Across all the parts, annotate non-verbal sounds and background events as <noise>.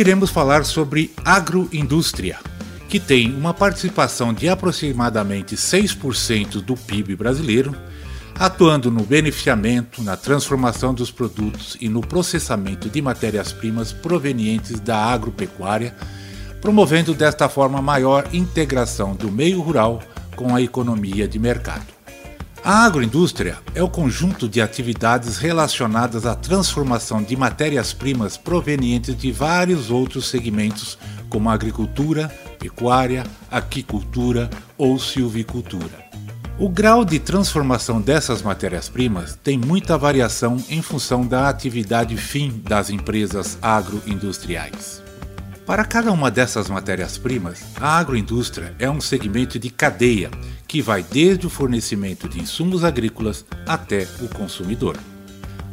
Iremos falar sobre agroindústria, que tem uma participação de aproximadamente 6% do PIB brasileiro, atuando no beneficiamento, na transformação dos produtos e no processamento de matérias-primas provenientes da agropecuária, promovendo desta forma maior integração do meio rural com a economia de mercado. A agroindústria é o conjunto de atividades relacionadas à transformação de matérias-primas provenientes de vários outros segmentos, como agricultura, pecuária, aquicultura ou silvicultura. O grau de transformação dessas matérias-primas tem muita variação em função da atividade fim das empresas agroindustriais. Para cada uma dessas matérias-primas, a agroindústria é um segmento de cadeia que vai desde o fornecimento de insumos agrícolas até o consumidor.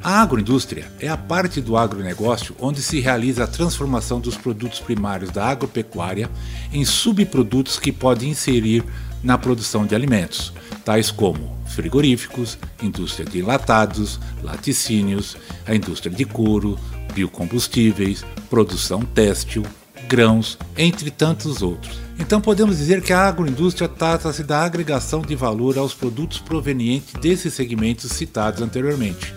A agroindústria é a parte do agronegócio onde se realiza a transformação dos produtos primários da agropecuária em subprodutos que podem inserir na produção de alimentos, tais como frigoríficos, indústria de enlatados, laticínios, a indústria de couro, biocombustíveis, produção têxtil, grãos, entre tantos outros. Então podemos dizer que a agroindústria trata-se da agregação de valor aos produtos provenientes desses segmentos citados anteriormente.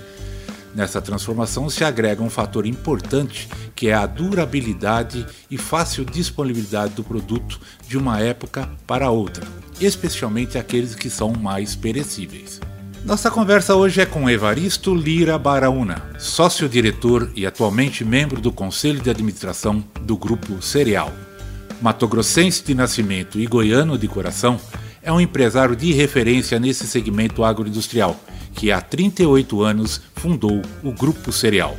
Nessa transformação se agrega um fator importante que é a durabilidade e fácil disponibilidade do produto de uma época para outra, especialmente aqueles que são mais perecíveis. Nossa conversa hoje é com Evaristo Lira Baraúna, sócio-diretor e atualmente membro do Conselho de Administração do Grupo Cereal. Matogrossense de nascimento e goiano de coração, é um empresário de referência nesse segmento agroindustrial, que há 38 anos fundou o Grupo Cereal.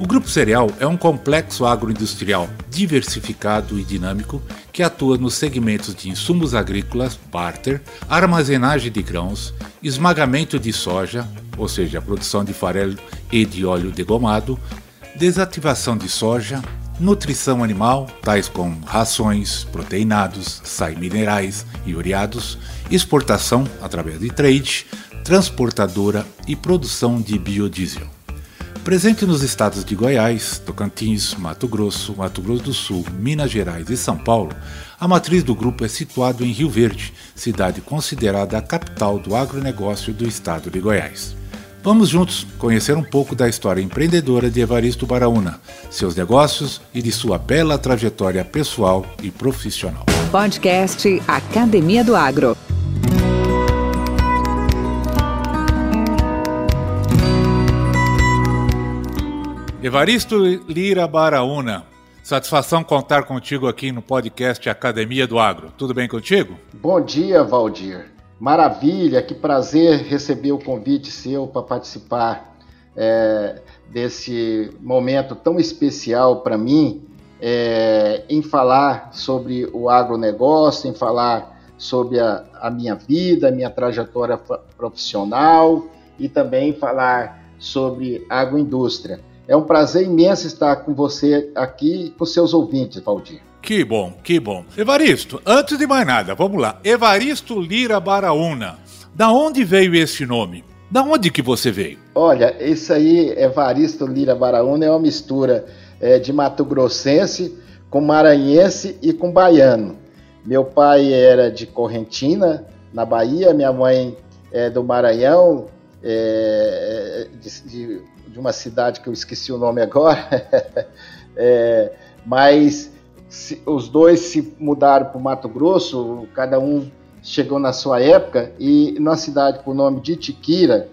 O Grupo Cereal é um complexo agroindustrial diversificado e dinâmico que atua nos segmentos de insumos agrícolas, barter, armazenagem de grãos, esmagamento de soja, ou seja, produção de farelo e de óleo degomado, desativação de soja, nutrição animal, tais como rações, proteinados, sais minerais e ureados, exportação através de trade, transportadora e produção de biodiesel. Presente nos estados de Goiás, Tocantins, Mato Grosso, Mato Grosso do Sul, Minas Gerais e São Paulo, a matriz do grupo é situada em Rio Verde, cidade considerada a capital do agronegócio do estado de Goiás. Vamos juntos conhecer um pouco da história empreendedora de Evaristo Baraúna, seus negócios e de sua bela trajetória pessoal e profissional. Podcast Academia do Agro. Evaristo Lira Baraúna, satisfação contar contigo aqui no podcast Academia do Agro. Tudo bem contigo? Bom dia, Valdir. Maravilha, que prazer receber o convite seu para participar é, desse momento tão especial para mim, é, em falar sobre o agronegócio, em falar sobre a, a minha vida, minha trajetória profissional e também falar sobre agroindústria. É um prazer imenso estar com você aqui com seus ouvintes, Valdir. Que bom, que bom. Evaristo, antes de mais nada, vamos lá. Evaristo Lira Baraúna. Da onde veio esse nome? Da onde que você veio? Olha, esse aí, Evaristo Lira Baraúna, é uma mistura é, de Mato Grossense com maranhense e com baiano. Meu pai era de Correntina, na Bahia, minha mãe é do Maranhão, é, de, de de uma cidade que eu esqueci o nome agora, <laughs> é, mas se, os dois se mudaram para o Mato Grosso, cada um chegou na sua época, e na cidade com o nome de Itiquira,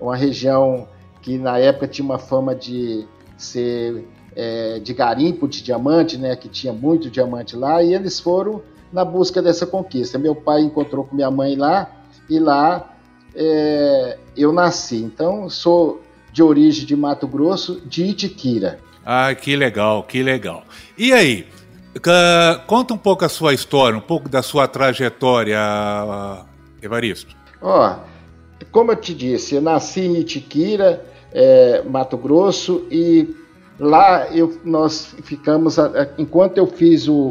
uma região que na época tinha uma fama de ser é, de garimpo de diamante, né, que tinha muito diamante lá, e eles foram na busca dessa conquista. Meu pai encontrou com minha mãe lá, e lá é, eu nasci. Então, sou de origem de Mato Grosso, de Itiquira. Ah, que legal, que legal. E aí, Conta um pouco a sua história, um pouco da sua trajetória, Evaristo. Ó, oh, como eu te disse, eu nasci em Itiquira, é, Mato Grosso, e lá eu, nós ficamos, enquanto eu fiz o,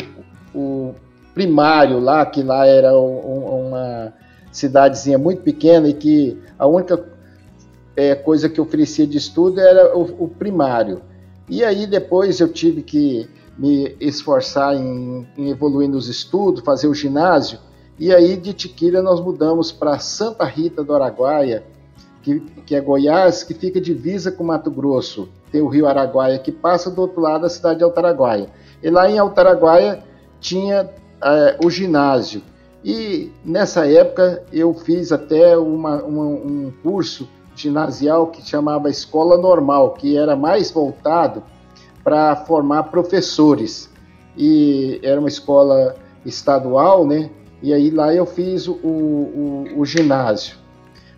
o primário lá, que lá era um, uma cidadezinha muito pequena e que a única é, coisa que oferecia de estudo era o, o primário. E aí depois eu tive que me esforçar em, em evoluir nos estudos, fazer o ginásio. E aí de Tiquira nós mudamos para Santa Rita do Araguaia, que, que, é Goiás, que fica divisa com Mato Grosso. Tem o rio Araguaia que passa do outro lado da cidade de Altaraguaia. E lá em Altaraguaia tinha é, o ginásio. E nessa época eu fiz até uma, uma, um curso ginasial que chamava Escola Normal, que era mais voltado para formar professores. E era uma escola estadual, né? E aí lá eu fiz o, o, o ginásio.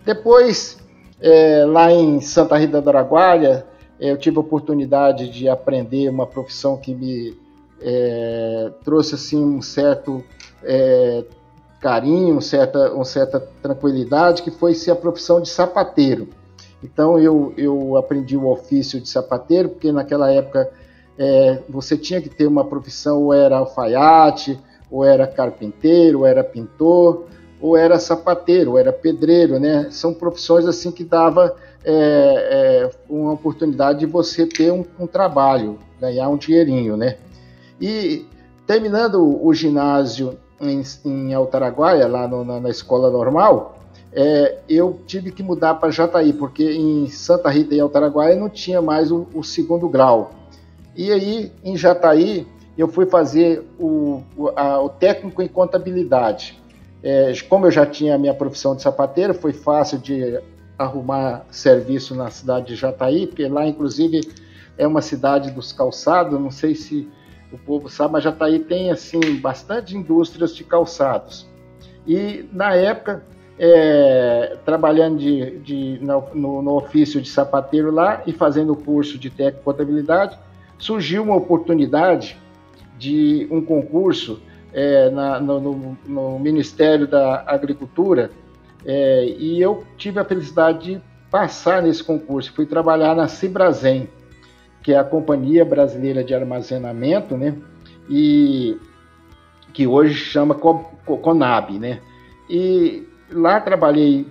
Depois, é, lá em Santa Rita do Araguaia, eu tive a oportunidade de aprender uma profissão que me é, trouxe assim um certo é, carinho, uma certa, uma certa tranquilidade, que foi ser a profissão de sapateiro. Então eu, eu aprendi o ofício de sapateiro, porque naquela época é, você tinha que ter uma profissão, ou era alfaiate, ou era carpinteiro, ou era pintor, ou era sapateiro, ou era pedreiro, né? São profissões assim que dava é, é, uma oportunidade de você ter um, um, trabalho, ganhar um dinheirinho, né? E terminando o ginásio em, em Altaraguaia, lá no, na, na, escola normal, é, eu tive que mudar para Jataí, porque em Santa Rita e Altaraguaia não tinha mais o, o segundo grau. E aí, em Jataí, eu fui fazer o, o, a, o técnico em contabilidade. É, como eu já tinha a minha profissão de sapateiro, foi fácil de arrumar serviço na cidade de Jataí, porque lá, inclusive, é uma cidade dos calçados, não sei se o povo sabe, mas Jataí tem assim bastante indústrias de calçados. E na época, é, trabalhando de, de no, no, ofício de sapateiro lá e fazendo o curso de técnico contabilidade, surgiu uma oportunidade de um concurso é, na, no, no, no, Ministério da Agricultura é, e eu tive a felicidade de passar nesse concurso. Fui trabalhar na Cibrazen, que é a Companhia Brasileira de Armazenamento, né? E que hoje chama Conab, né? E lá trabalhei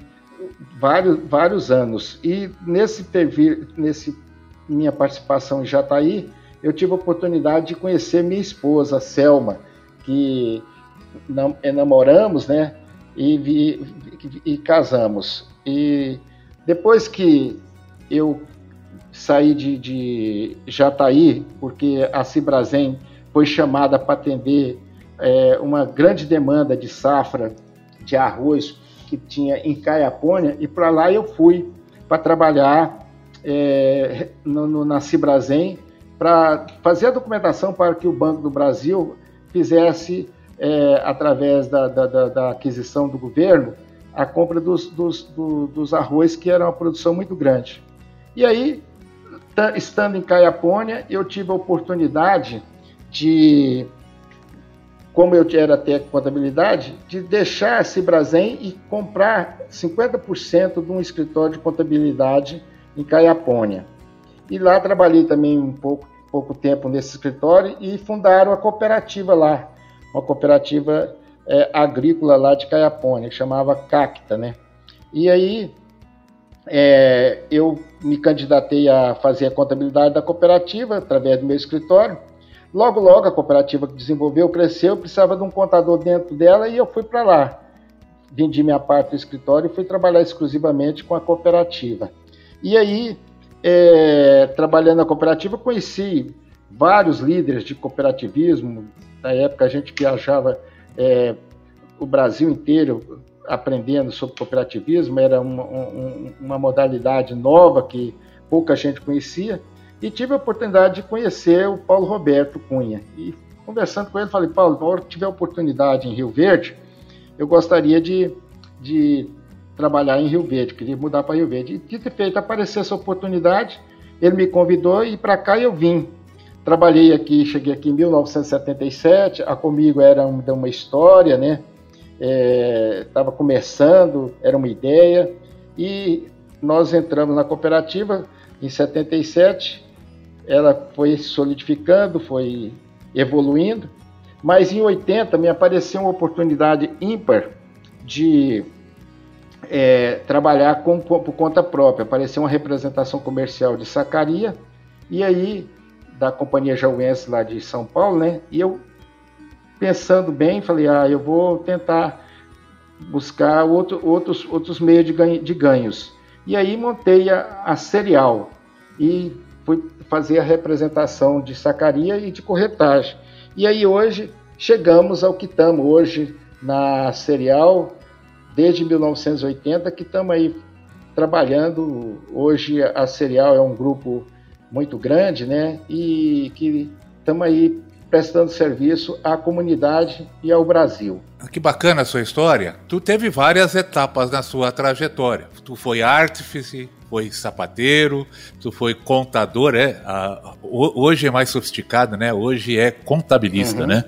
vários, vários anos e nesse nesse minha participação em Jataí, eu tive a oportunidade de conhecer minha esposa, Selma, que namoramos, né? E, vi, e casamos. E depois que eu saí de, de Jataí, porque a Cibrazen foi chamada para atender é, uma grande demanda de safra de arroz que tinha em Caiapônia, e para lá eu fui para trabalhar é, no, no, na Cibrazen para fazer a documentação para que o Banco do Brasil fizesse, é, através da, da, da, aquisição do governo, a compra dos, dos, do, dos arroz, que era uma produção muito grande. E aí estando em Caiapônia, eu tive a oportunidade de, como eu era técnico contabilidade, de deixar a Cibrazen e comprar 50% de um escritório de contabilidade em Caiapônia. E lá trabalhei também um pouco, pouco tempo nesse escritório e fundaram a cooperativa lá, uma cooperativa é, agrícola lá de Caiapônia, que chamava Cacta, né? E aí é, eu me candidatei a fazer a contabilidade da cooperativa através do meu escritório. Logo, logo, a cooperativa que desenvolveu, cresceu, precisava de um contador dentro dela e eu fui para lá. Vendi minha parte do escritório e fui trabalhar exclusivamente com a cooperativa. E aí, é, trabalhando na cooperativa, conheci vários líderes de cooperativismo. Na época, a gente viajava é, o Brasil inteiro aprendendo sobre cooperativismo, era uma, um, uma modalidade nova que pouca gente conhecia, e tive a oportunidade de conhecer o Paulo Roberto Cunha. E conversando com ele, falei, Paulo, na hora que tiver oportunidade em Rio Verde, eu gostaria de, de trabalhar em Rio Verde, queria mudar para Rio Verde. E dito e feito, apareceu essa oportunidade, ele me convidou e para cá eu vim. Trabalhei aqui, cheguei aqui em 1977, a Comigo era uma, uma história, né? Estava é, começando, era uma ideia, e nós entramos na cooperativa em 77, ela foi solidificando, foi evoluindo, mas em 80 me apareceu uma oportunidade ímpar de é, trabalhar com, por conta própria. Apareceu uma representação comercial de sacaria, e aí, da companhia Jauense lá de São Paulo, né? E eu, pensando bem, falei, ah, eu vou tentar buscar outro, outros, outros meios de, ganho, de ganhos. E aí montei a, a Serial e fui fazer a representação de sacaria e de corretagem. E aí hoje chegamos ao que estamos hoje na Serial, desde 1980 que estamos aí trabalhando. Hoje a Serial é um grupo muito grande, né? E que estamos aí prestando serviço à comunidade e ao Brasil. Que bacana a sua história. Tu teve várias etapas na sua trajetória. Tu foi artífice, foi sapateiro, tu foi contador, é, a, hoje é mais sofisticado, né? Hoje é contabilista, uhum. né?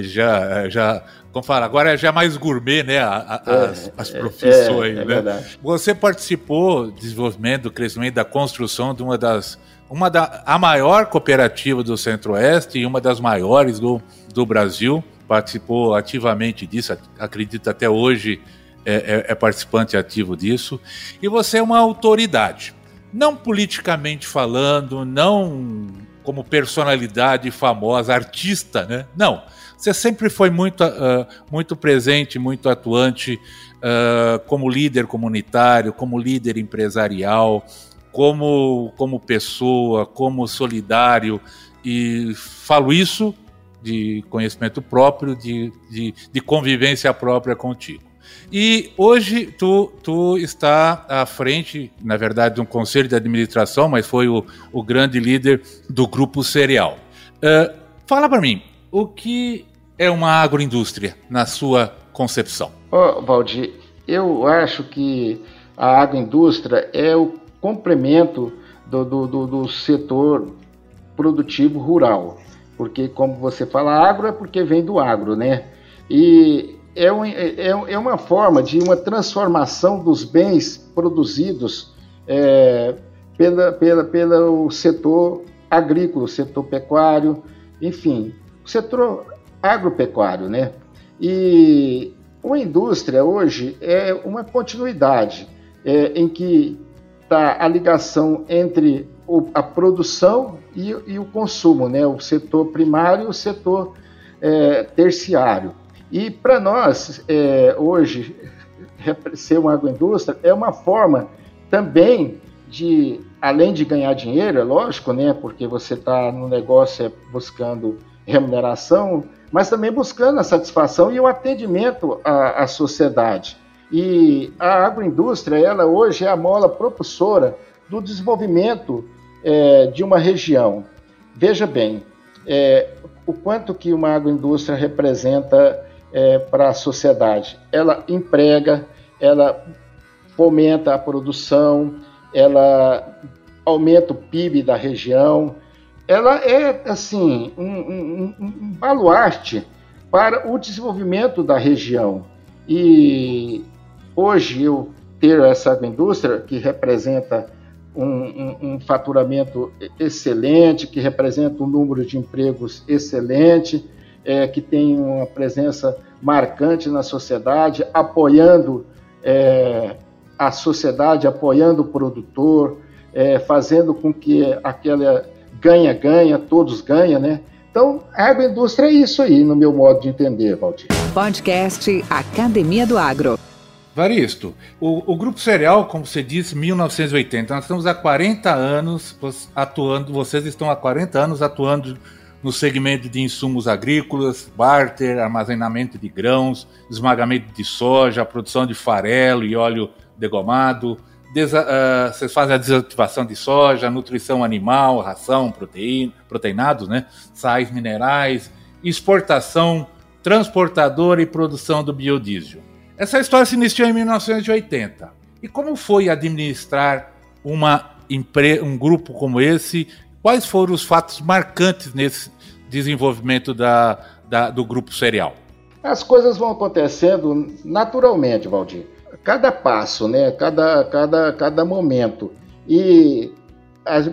Já, já, como fala, agora é já mais gourmet, né? A, a, é, as, as, é, profissões, é, é, né? Verdade. Você participou do desenvolvimento, do crescimento, da construção de uma das uma da a maior cooperativa do Centro-Oeste e uma das maiores do, do Brasil. Participou ativamente disso, acredito até hoje é, é, é participante ativo disso. E você é uma autoridade, não politicamente falando, não como personalidade famosa, artista, né? Não. Você sempre foi muito, uh, muito presente, muito atuante uh, como líder comunitário, como líder empresarial, como, como pessoa, como solidário. E falo isso de conhecimento próprio, de, de, de convivência própria contigo. E hoje tu, tu está à frente, na verdade, de um conselho de administração, mas foi o, o grande líder do grupo Cereal. Uh, fala para mim, o que é uma agroindústria na sua concepção? Oh, Valdir, eu acho que a agroindústria é o complemento do, do, do, do setor produtivo rural. Porque, como você fala, agro é porque vem do agro, né? E é, um, é, é uma forma de uma transformação dos bens produzidos é, pela, pela, pelo setor agrícola, setor pecuário, enfim, o setor agropecuário, né? E uma indústria hoje é uma continuidade é, em que está a ligação entre o, a produção e, e, o consumo, né? O setor primário e o setor é, terciário. E para nós, é, hoje, ser uma agroindústria é uma forma também de, além de ganhar dinheiro, é lógico, né? Porque você está no negócio é, buscando remuneração, mas também buscando a satisfação e o atendimento à, à sociedade. E a agroindústria, ela hoje é a mola propulsora do desenvolvimento é, de uma região. Veja bem, é, o quanto que uma agroindústria representa é, para a sociedade. Ela emprega, ela fomenta a produção, ela aumenta o PIB da região, ela é assim um, um, um baluarte para o desenvolvimento da região. E hoje eu ter essa agroindústria que representa um, um, um, faturamento excelente, que representa um número de empregos excelente, é, que tem uma presença marcante na sociedade, apoiando é, a sociedade, apoiando o produtor, é, fazendo com que aquela ganha-ganha, todos ganham, né? Então, a agroindústria é isso aí, no meu modo de entender, Valdir. Podcast Academia do Agro. Varisto, o, o Grupo Cereal, como você disse, 1980, nós estamos há 40 anos atuando, vocês estão há 40 anos atuando no segmento de insumos agrícolas, barter, armazenamento de grãos, esmagamento de soja, produção de farelo e óleo degomado, Desa, uh, vocês fazem a desativação de soja, nutrição animal, ração, proteína, proteinados, né? sais minerais, exportação, transportadora e produção do biodiesel. Essa história se iniciou em 1980. E como foi administrar uma um grupo como esse Quais foram os fatos marcantes nesse desenvolvimento da, da, do grupo cereal? As coisas vão acontecendo naturalmente, Valdir. Cada passo, né? cada, cada, cada momento. E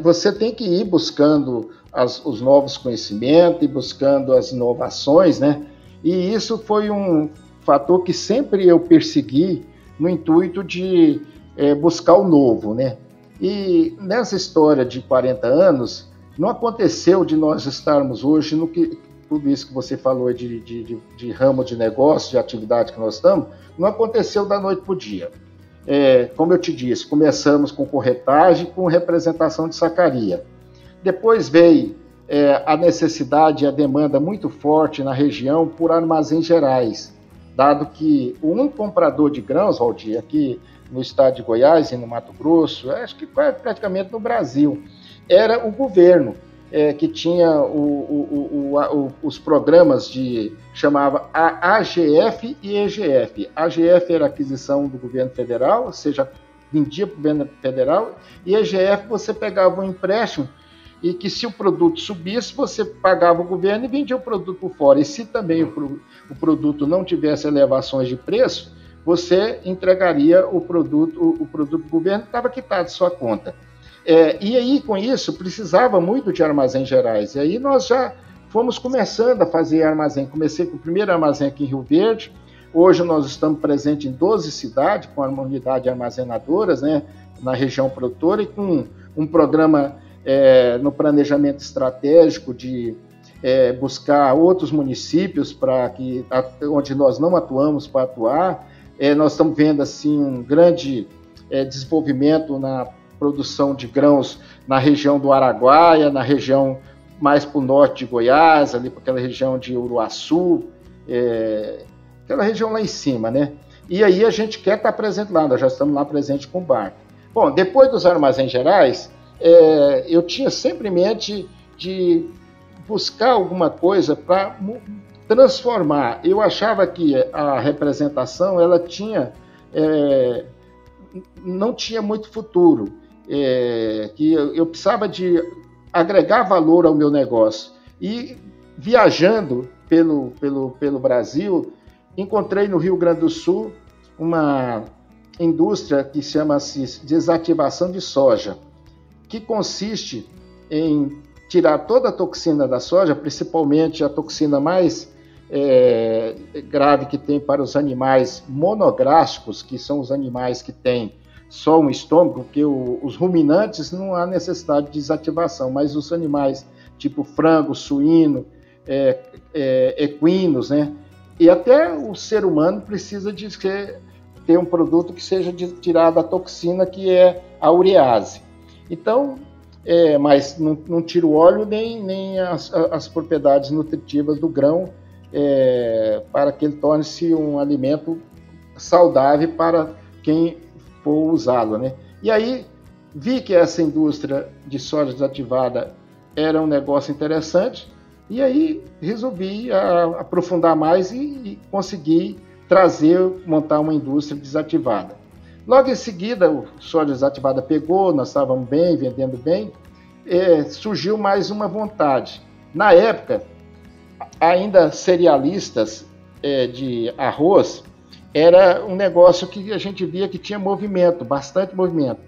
você tem que ir buscando as, os novos conhecimentos e buscando as inovações, né? E isso foi um fator que sempre eu persegui no intuito de é, buscar o novo, né? E nessa história de 40 anos, não aconteceu de nós estarmos hoje no que tudo isso que você falou de, de, de, de ramo de negócio, de atividade que nós estamos, não aconteceu da noite para o dia. É, como eu te disse, começamos com corretagem, com representação de sacaria. Depois veio é, a necessidade e a demanda muito forte na região por armazéns gerais, dado que único comprador de grãos, Valdir, aqui no estado de Goiás e no Mato Grosso, acho que praticamente no Brasil, era o governo, é, que tinha o, o, o, os programas de chamava a AGF e EGF. AGF era aquisição do governo federal, ou seja, vendia para o governo federal, e EGF você pegava um empréstimo e que se o produto subisse, você pagava o governo e vendia o produto por fora. E se também o, o produto não tivesse elevações de preço, você entregaria o produto, o, o produto do governo estava quitado de sua conta. É, e aí, com isso, precisava muito de armazéns gerais. E aí nós já fomos começando a fazer armazém. Comecei com o primeiro armazém aqui em Rio Verde. Hoje nós estamos presentes em 12 cidades com a unidade de armazenadoras, né, na região produtora, e com um programa é, no planejamento estratégico de é, buscar outros municípios para que onde nós não atuamos para atuar. É, nós estamos vendo assim um grande é, desenvolvimento na produção de grãos na região do Araguaia, na região mais para o norte de Goiás, ali para aquela região de Uruaçu, é, aquela região lá em cima, né? E aí a gente quer estar presente lá, nós já estamos lá presente com o barco. Bom, depois dos armazéns gerais, é, eu tinha sempre em mente de buscar alguma coisa para transformar. Eu achava que a representação ela tinha é, não tinha muito futuro, é, que eu, precisava de agregar valor ao meu negócio. E viajando pelo, pelo, pelo Brasil, encontrei no Rio Grande do Sul uma indústria que chama-se desativação de soja que consiste em tirar toda a toxina da soja, principalmente a toxina mais é, grave que tem para os animais monográficos, que são os animais que têm só um estômago, porque o, os ruminantes não há necessidade de desativação, mas os animais tipo frango, suíno, é, é, equinos, né? E até o ser humano precisa de ter um produto que seja tirado a toxina, que é a urease. Então, é, mas não, não tira o óleo nem, nem as, as propriedades nutritivas do grão é, para que ele torne-se um alimento saudável para quem for usá-lo. Né? E aí vi que essa indústria de soja desativada era um negócio interessante e aí resolvi a, aprofundar mais e, e conseguir trazer, montar uma indústria desativada. Logo em seguida, o soja desativada pegou, nós estávamos bem, vendendo bem, é, surgiu mais uma vontade. Na época, ainda cerealistas é, de arroz era um negócio que a gente via que tinha movimento, bastante movimento.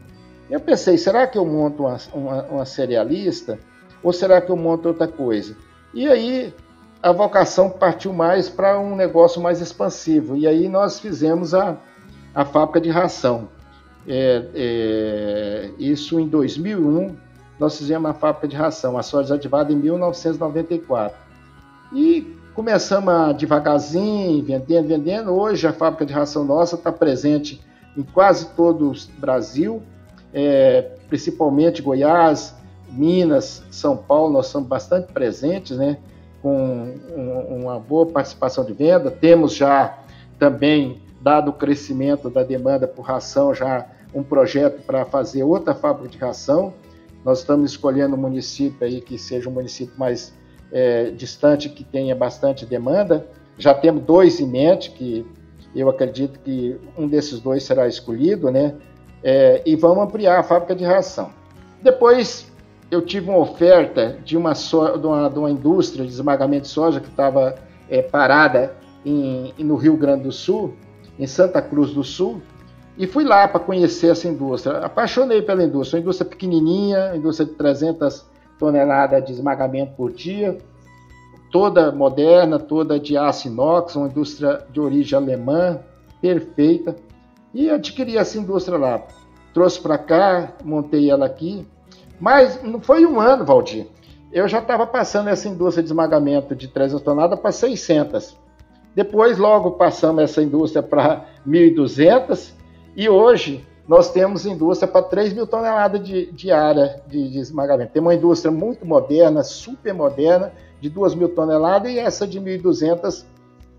Eu pensei, será que eu monto uma, uma, uma cerealista ou será que eu monto outra coisa? E aí a vocação partiu mais para um negócio mais expansivo. E aí nós fizemos a, a fábrica de ração. É, é, isso em 2001, nós fizemos a fábrica de ração, a soja desativada em 1994. E começamos a devagarzinho, vendendo, vendendo. Hoje a fábrica de ração nossa está presente em quase todo o Brasil, é, principalmente Goiás, Minas, São Paulo, nós somos bastante presentes, né? com uma boa participação de venda. Temos já também dado o crescimento da demanda por ração, já um projeto para fazer outra fábrica de ração. Nós estamos escolhendo um município aí que seja um município mais é, distante, que tenha bastante demanda. Já temos dois em mente, que eu acredito que um desses dois será escolhido, né? É, e vamos ampliar a fábrica de ração. Depois eu tive uma oferta de uma, so, de uma, de uma indústria de esmagamento de soja que estava é, parada em, no Rio Grande do Sul, em Santa Cruz do Sul, e fui lá para conhecer essa indústria. Apaixonei pela indústria, uma indústria pequenininha, indústria de 300 toneladas de esmagamento por dia, toda moderna, toda de aço inox, uma indústria de origem alemã, perfeita. E adquiri essa indústria lá. Trouxe para cá, montei ela aqui. Mas não foi um ano, Valdir. Eu já estava passando essa indústria de esmagamento de 300 toneladas para 600. Depois, logo passamos essa indústria para 1.200 e hoje nós temos indústria para 3 mil toneladas de, de área de, de, esmagamento. Tem uma indústria muito moderna, super moderna, de 2 mil toneladas e essa de 1.200,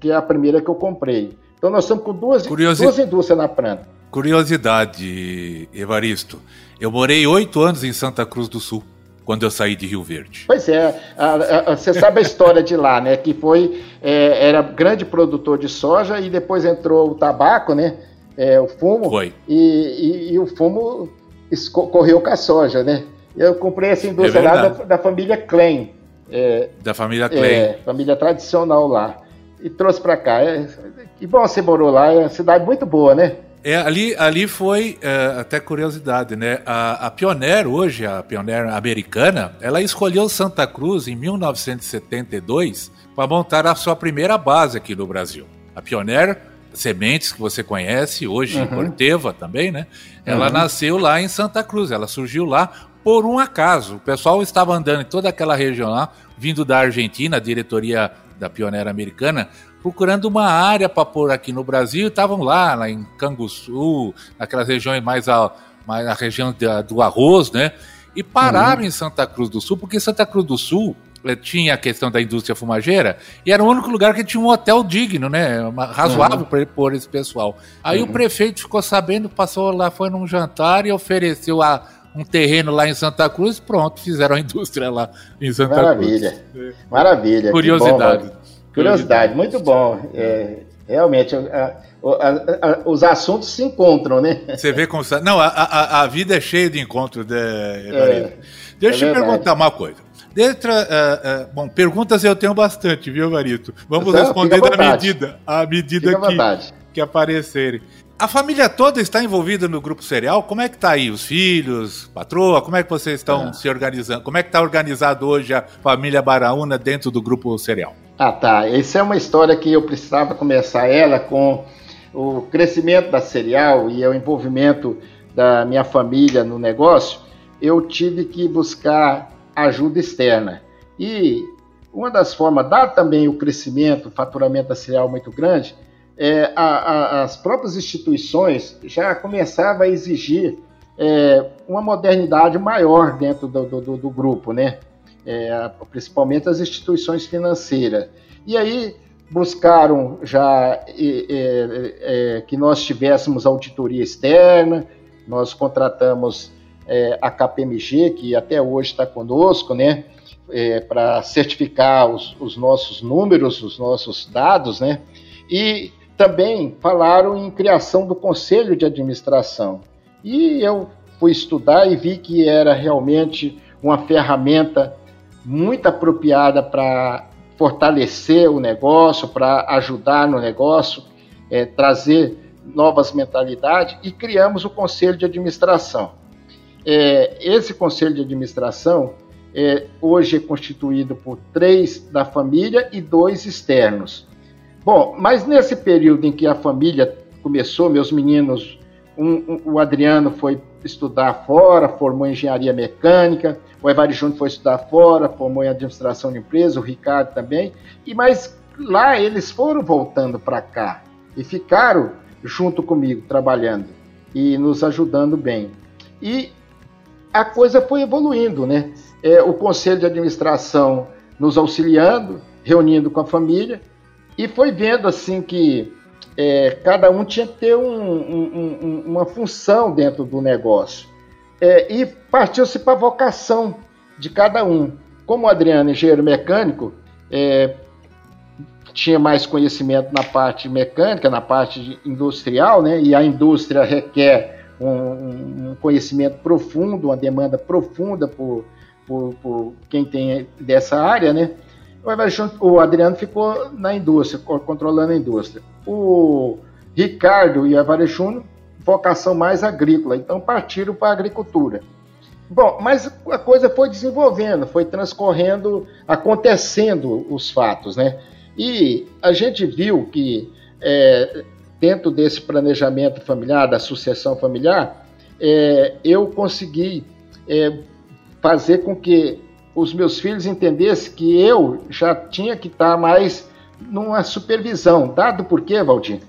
que é a primeira que eu comprei. Então nós estamos com duas, Curiosi... duas indústrias na planta. Curiosidade, Evaristo. Eu morei oito anos em Santa Cruz do Sul quando eu saí de Rio Verde. Pois é, a, a, você sabe a história de lá, né? Que foi é, era grande produtor de soja e depois entrou o tabaco, né? É, o fumo. Foi. E, e, e, o fumo correu com a soja, né? Eu comprei essa indústria é lá da, da, família Klein. É, da família Klein. É, família tradicional lá. E trouxe para cá. É, que bom você morou lá, é uma cidade muito boa, né? É, ali, ali foi é, até curiosidade, né? A, a Pioneer hoje, a Pioneer americana, ela escolheu Santa Cruz em 1972 para montar a sua primeira base aqui no Brasil. A Pioneer Sementes, que você conhece, hoje uhum. em Corteva também, né? Ela uhum. nasceu lá em Santa Cruz, ela surgiu lá por um acaso. O pessoal estava andando em toda aquela região lá, vindo da Argentina, a diretoria da Pioneira Americana, procurando uma área para pôr aqui no Brasil. Estavam lá, lá em Canguçu, naquelas regiões mais a, mais a região da, do arroz, né? E pararam uhum. em Santa Cruz do Sul, porque Santa Cruz do Sul eh, tinha a questão da indústria fumageira e era o único lugar que tinha um hotel digno, né? Razoável uhum. para pôr esse pessoal. Aí uhum. o prefeito ficou sabendo, passou lá, foi num jantar e ofereceu a, um terreno lá em Santa Cruz, pronto, fizeram a indústria lá em Santa Maravilha. Cruz. Maravilha. Maravilha. Curiosidade. Curiosidade, muito bom. É, realmente, a, a, a, os assuntos se encontram, né? Você vê como. Não, a, vida é cheia de encontros, né, é, Deixa é eu te perguntar uma coisa. Dentro, uh, uh, bom, perguntas eu tenho bastante, viu, Marito? Vamos então, responder na medida, à medida que, que aparecerem. A família toda está envolvida no grupo cereal? Como é que está aí? Os filhos, patroa, como é que vocês estão é. se organizando? Como é que está organizado hoje a família Baraúna dentro do grupo cereal? Ah, tá. Essa é uma história que eu precisava começar ela com o crescimento da Cereal e o envolvimento da minha família no negócio. Eu tive que buscar ajuda externa. E uma das formas, dado também o crescimento, o faturamento da Cereal muito grande, é, a, a, as próprias instituições já começavam a exigir é, uma modernidade maior dentro do, do, do grupo, né? É, principalmente as instituições financeiras. E aí buscaram já é, é, que nós tivéssemos auditoria externa, nós contratamos é, a KPMG, que até hoje está conosco, né, é, para certificar os, os, nossos números, os nossos dados, né, e também falaram em criação do conselho de administração. E eu fui estudar e vi que era realmente uma ferramenta muito apropriada para fortalecer o negócio, para ajudar no negócio, é, trazer novas mentalidades e criamos o conselho de administração. É, esse conselho de administração é, hoje é constituído por três da família e dois externos. Bom, mas nesse período em que a família começou, meus meninos, um, um, o Adriano foi estudar fora, formou engenharia mecânica, o Evari Júnior foi estudar fora, formou em administração de empresa, o Ricardo também. E mas lá eles foram voltando para cá e ficaram junto comigo trabalhando e nos ajudando bem. E a coisa foi evoluindo, né? É, o conselho de administração nos auxiliando, reunindo com a família e foi vendo assim que é, cada um tinha que ter um, um, um, uma função dentro do negócio é, e partiu-se para a vocação de cada um. Como o Adriano, engenheiro mecânico, é, tinha mais conhecimento na parte mecânica, na parte industrial, né? e a indústria requer um, um conhecimento profundo, uma demanda profunda por, por, por quem tem dessa área, né? O Adriano ficou na indústria, controlando a indústria. O Ricardo e o Evaristo vocação mais agrícola, então partiram para a agricultura. Bom, mas a coisa foi desenvolvendo, foi transcorrendo, acontecendo os fatos, né? E a gente viu que é, dentro desse planejamento familiar, da sucessão familiar, é, eu consegui é, fazer com que os meus filhos entendessem que eu já tinha que estar mais numa supervisão. Dado por quê, Valdir?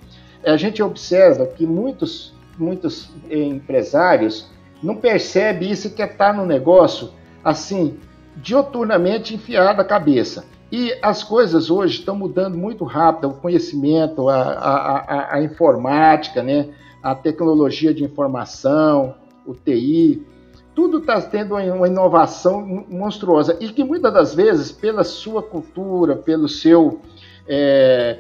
A gente observa que muitos, muitos empresários não percebem isso que é estar no negócio assim, dioturnamente enfiado a cabeça. E as coisas hoje estão mudando muito rápido, o conhecimento, a, a, a, a informática, né? a tecnologia de informação, o TI, tudo está tendo uma inovação monstruosa e que muitas das vezes, pela sua cultura, pelo seu é,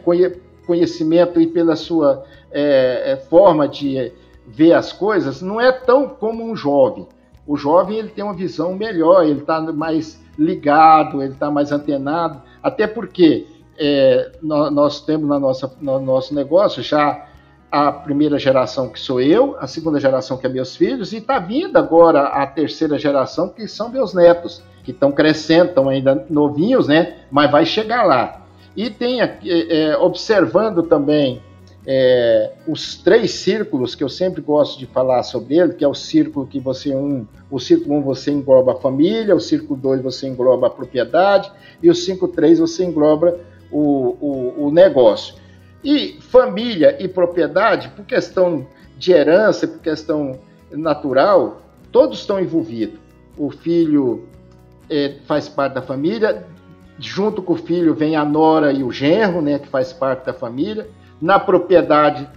conhecimento e pela sua é, é, forma de ver as coisas, não é tão como um jovem. O jovem ele tem uma visão melhor, ele está mais ligado, ele está mais antenado, até porque é, nós, nós, temos na nossa, no nosso negócio já a primeira geração que sou eu, a segunda geração que é meus filhos, e está vindo agora a terceira geração que são meus netos, que estão crescendo, estão ainda novinhos, né? Mas vai chegar lá. E tem é, observando também é, os três círculos que eu sempre gosto de falar sobre ele, que é o círculo que você um, o círculo 1 um você engloba a família, o círculo 2 você engloba a propriedade e o círculo 3 você engloba o, o, o negócio. E família e propriedade, por questão de herança, por questão natural, todos estão envolvidos. O filho é, faz parte da família, junto com o filho vem a nora e o genro, né, que faz parte da família. Na propriedade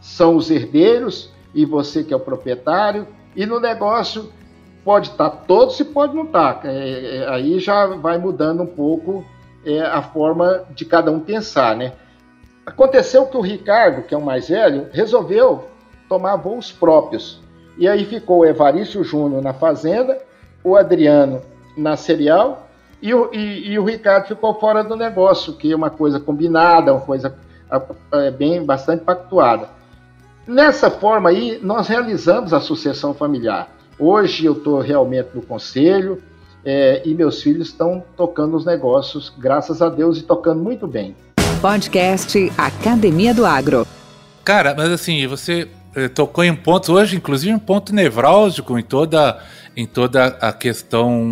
são os herdeiros e você que é o proprietário. E no negócio pode estar todos e pode não estar. É, é, aí já vai mudando um pouco é, a forma de cada um pensar, né? Aconteceu que o Ricardo, que é o mais velho, resolveu tomar voos próprios. E aí ficou o Evaristo Júnior na Fazenda, o Adriano na Serial e o, e, e o Ricardo ficou fora do negócio, que é uma coisa combinada, uma coisa é, bem bastante pactuada. Nessa forma aí, nós realizamos a sucessão familiar. Hoje eu estou realmente no conselho é, e meus filhos estão tocando os negócios, graças a Deus, e tocando muito bem. Podcast Academia do Agro. Cara, mas assim, você eh, tocou em pontos hoje, inclusive um ponto nevrálgico em toda, em toda a questão.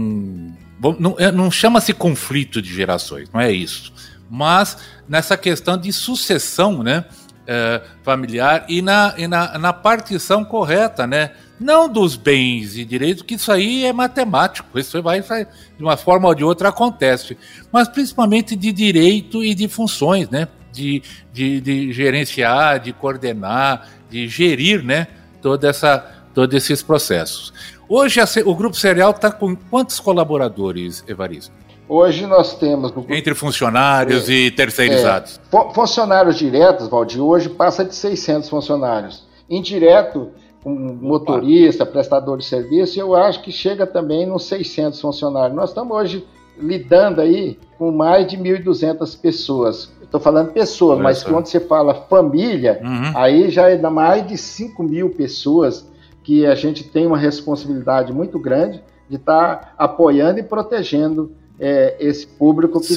Não, é, não chama-se conflito de gerações, não é isso. Mas nessa questão de sucessão, né? É, familiar e, na, e na, na partição correta, né? Não dos bens e direitos, que isso aí é matemático, isso vai, de uma forma ou de outra acontece, mas principalmente de direito e de funções, né? De, de, de gerenciar, de coordenar, de gerir, né? Toda essa, todos esses processos. Hoje a, o Grupo Cereal está com quantos colaboradores, Evaristo? Hoje nós temos. Entre funcionários é, e terceirizados. É, funcionários diretos, Valdir, hoje passa de 600 funcionários. Indireto, um motorista, prestador de serviço, eu acho que chega também nos 600 funcionários. Nós estamos hoje lidando aí com mais de 1.200 pessoas. Estou falando pessoas, Olha mas quando você fala família, uhum. aí já é mais de 5 mil pessoas que a gente tem uma responsabilidade muito grande de estar tá apoiando e protegendo é, esse público que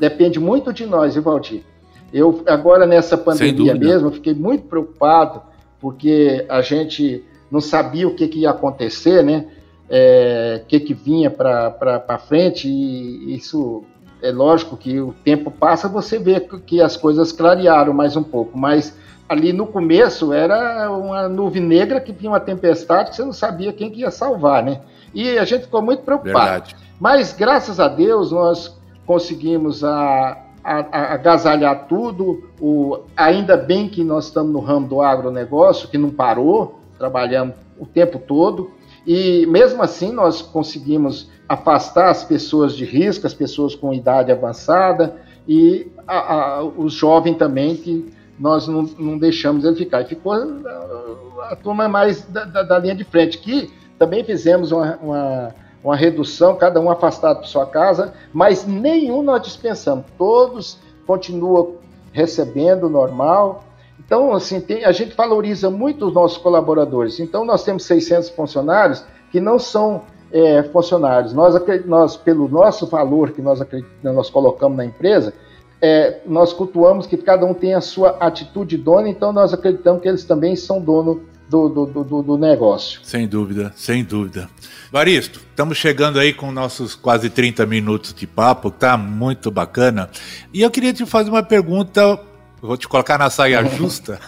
depende muito de nós, viu, Valdir? Eu, agora nessa pandemia mesmo, fiquei muito preocupado porque a gente não sabia o que, que ia acontecer, né? É, o que, que vinha para frente, e isso é lógico que o tempo passa, você vê que as coisas clarearam mais um pouco, mas ali no começo era uma nuvem negra que vinha uma tempestade que você não sabia quem que ia salvar, né? E a gente ficou muito preocupado. Verdade. Mas graças a Deus nós conseguimos a, a, a agasalhar tudo. O, ainda bem que nós estamos no ramo do agronegócio, que não parou, trabalhamos o tempo todo. E mesmo assim nós conseguimos afastar as pessoas de risco, as pessoas com idade avançada e a, a, os jovens também que nós não, não, deixamos ele ficar. E ficou a, a turma mais da, da, da, linha de frente, que também fizemos uma, uma, uma redução, cada um afastado de sua casa, mas nenhum nós dispensamos. Todos continuam recebendo normal. Então, assim, tem, a gente valoriza muito os nossos colaboradores. Então, nós temos 600 funcionários que não são é, funcionários. Nós, nós, pelo nosso valor que nós, nós colocamos na empresa, é, nós cultuamos que cada um tem a sua atitude dona, então nós acreditamos que eles também são dono do, do, do, do negócio. Sem dúvida, sem dúvida. Varisto, estamos chegando aí com nossos quase 30 minutos de papo, tá muito bacana. E eu queria te fazer uma pergunta, vou te colocar na saia <laughs> justa.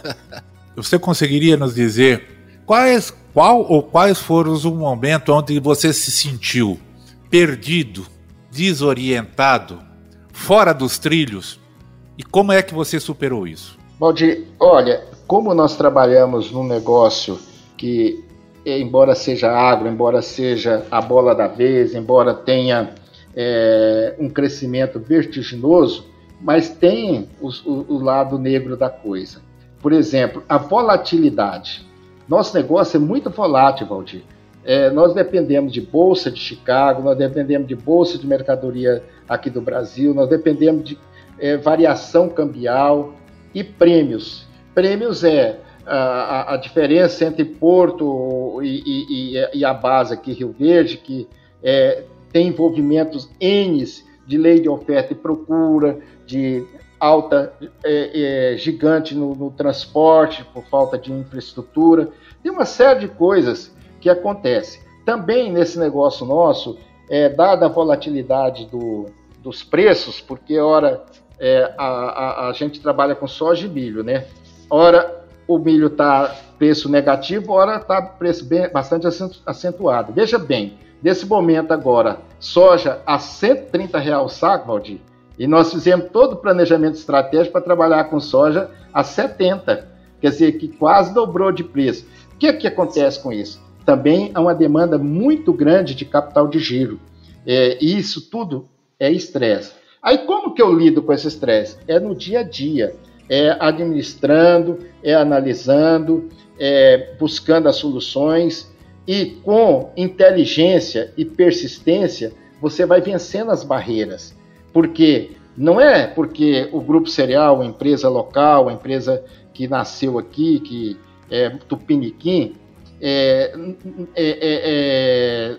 Você conseguiria nos dizer quais, qual ou quais foram os momentos onde você se sentiu perdido, desorientado, fora dos trilhos? E como é que você superou isso? Valdir, olha, como nós trabalhamos num negócio que, embora seja agro, embora seja a bola da vez, embora tenha é, um crescimento vertiginoso, mas tem o, o, o lado negro da coisa. Por exemplo, a volatilidade. Nosso negócio é muito volátil, Valdir. É, nós dependemos de bolsa de Chicago, nós dependemos de bolsa de mercadoria aqui do Brasil, nós dependemos de é, variação cambial, e prêmios. Prêmios é a, a diferença entre Porto e, e, e, a base aqui, Rio Verde, que é, tem envolvimentos N de lei de oferta e procura, de alta é, é, gigante no, no, transporte por falta de infraestrutura. Tem uma série de coisas que acontecem. Também nesse negócio nosso, é, dada a volatilidade do, dos preços, porque ora é, a, a, a, gente trabalha com soja e milho, né? Ora o milho está preço negativo, ora está preço bem, bastante acentuado. Veja bem, nesse momento agora, soja a 130 reais o saco, Valdir, e nós fizemos todo o planejamento estratégico para trabalhar com soja a 70, quer dizer, que quase dobrou de preço. O que, é que acontece com isso? Também há uma demanda muito grande de capital de giro. É, e isso tudo é estresse. Aí como que eu lido com esse estresse? É no dia a dia, é administrando, é analisando, é buscando as soluções e com inteligência e persistência você vai vencendo as barreiras. Porque não é porque o grupo cereal, a empresa local, a empresa que nasceu aqui, que é Tupiniquim, é, é, é, é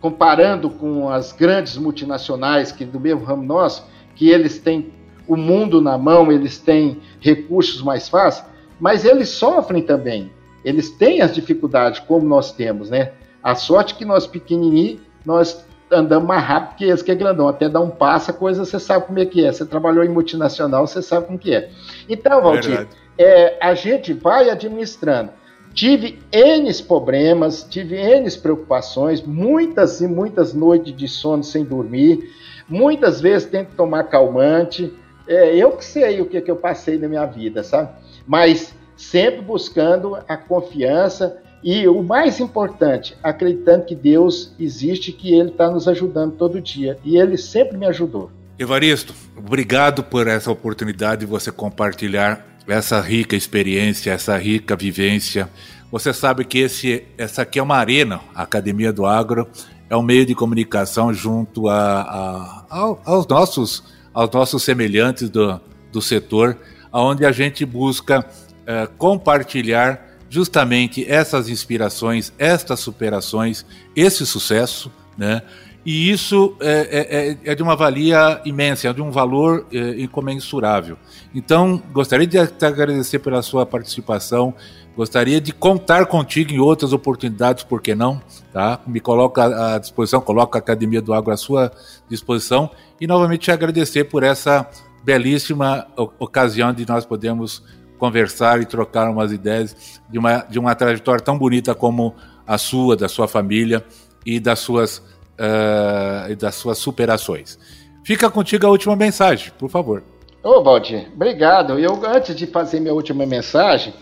comparando com as grandes multinacionais que do mesmo ramo nosso, que eles têm o mundo na mão, eles têm recursos mais fáceis, mas eles sofrem também. Eles têm as dificuldades como nós temos, né? A sorte que nós pequenininhos, nós andamos mais rápido que eles que é grandão. Até dar um passo, a coisa você sabe como é que é. Você trabalhou em multinacional, você sabe como que é. Então, Valdir, é, a gente vai administrando. Tive N problemas, tive N preocupações, muitas e muitas noites de sono sem dormir, muitas vezes tento tomar calmante. É, eu que sei o que, que eu passei na minha vida, sabe? Mas sempre buscando a confiança e o mais importante, acreditando que Deus existe, que Ele está nos ajudando todo dia. E Ele sempre me ajudou. Evaristo, obrigado por essa oportunidade de você compartilhar essa rica experiência, essa rica vivência. Você sabe que esse, essa aqui é uma arena, a Academia do Agro é um meio de comunicação junto a, a, aos, nossos, aos nossos semelhantes do, do setor, onde a gente busca é, compartilhar justamente essas inspirações, estas superações, esse sucesso, né? E isso é, é, é, de uma valia imensa, é de um valor é, incomensurável. Então, gostaria de te agradecer pela sua participação, gostaria de contar contigo em outras oportunidades, por que não? Tá? Me coloca à disposição, coloca a Academia do Agro à sua disposição e novamente te agradecer por essa belíssima ocasião de nós podermos conversar e trocar umas ideias de uma, de uma trajetória tão bonita como a sua, da sua família e das suas uh, das suas superações. Fica contigo a última mensagem, por favor. Ô, Valdir, obrigado. Eu, antes de fazer minha última mensagem,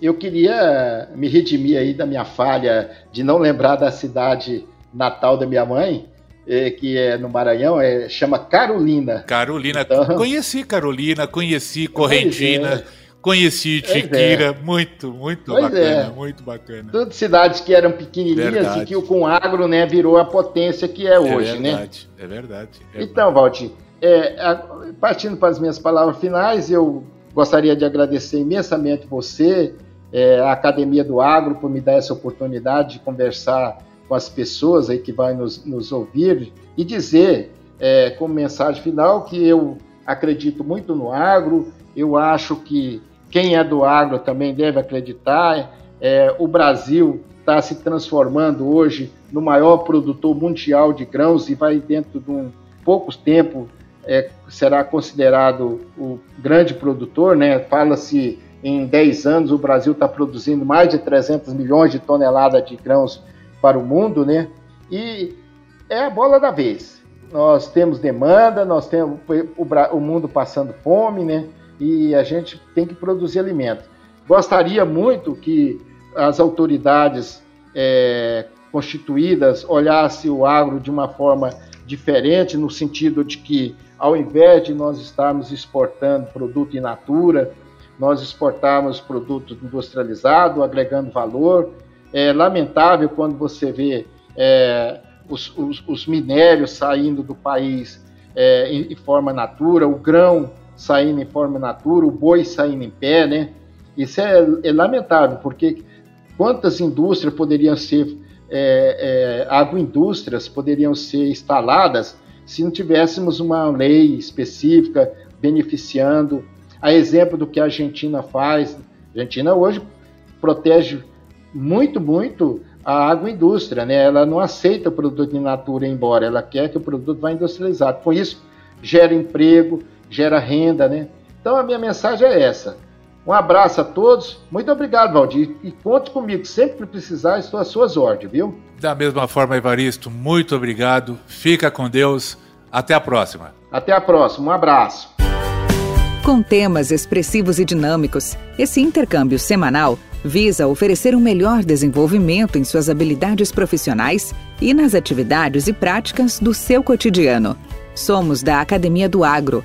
eu queria me redimir aí da minha falha de não lembrar da cidade natal da minha mãe, eh, que é no Maranhão, é, chama Carolina. Carolina. Então... Conheci Carolina, conheci Correntina, Conheci Tiquira, é. muito, muito pois bacana, é. muito bacana. Tudo cidades que eram pequenininhas e que com agro, né, virou a potência que é, é hoje, né? verdade, né? É verdade, é Então, Valdir, é, partindo para as minhas palavras finais, eu gostaria de agradecer imensamente você, é, a Academia do Agro, por me dar essa oportunidade de conversar com as pessoas aí que vão nos, nos ouvir e dizer, é, como mensagem final, que eu acredito muito no agro, eu acho que quem é do agro também deve acreditar. É, o Brasil está se transformando hoje no maior produtor mundial de grãos e vai dentro de um poucos tempo é, será considerado o grande produtor, né? Fala-se em 10 anos o Brasil está produzindo mais de 300 milhões de toneladas de grãos para o mundo, né? E é a bola da vez. Nós temos demanda, nós temos o, o mundo passando fome, né? E a gente tem que produzir alimento. Gostaria muito que as autoridades é, constituídas olhassem o agro de uma forma diferente, no sentido de que, ao invés de nós estarmos exportando produto in natura, nós exportarmos produto industrializado, agregando valor. É lamentável quando você vê é, os, os, os, minérios saindo do país é, em, em, forma natura, o grão saindo em forma natura, o boi saindo em pé, né? Isso é, é lamentável, porque quantas indústrias poderiam ser é, é, agroindústrias poderiam ser instaladas se não tivéssemos uma lei específica beneficiando, a exemplo do que a Argentina faz. A Argentina hoje protege muito, muito a agroindústria, né? Ela não aceita o produto in natura embora, ela quer que o produto vá industrializado. Com isso, gera emprego, gera renda, né? Então a minha mensagem é essa. Um abraço a todos. Muito obrigado, Valdir. E conte comigo. Sempre que precisar, estou às suas ordens, viu? Da mesma forma, Evaristo, muito obrigado. Fica com Deus. Até a próxima. Até a próxima. Um abraço. Com temas expressivos e dinâmicos, esse intercâmbio semanal visa oferecer um melhor desenvolvimento em suas habilidades profissionais e nas atividades e práticas do seu cotidiano. Somos da Academia do Agro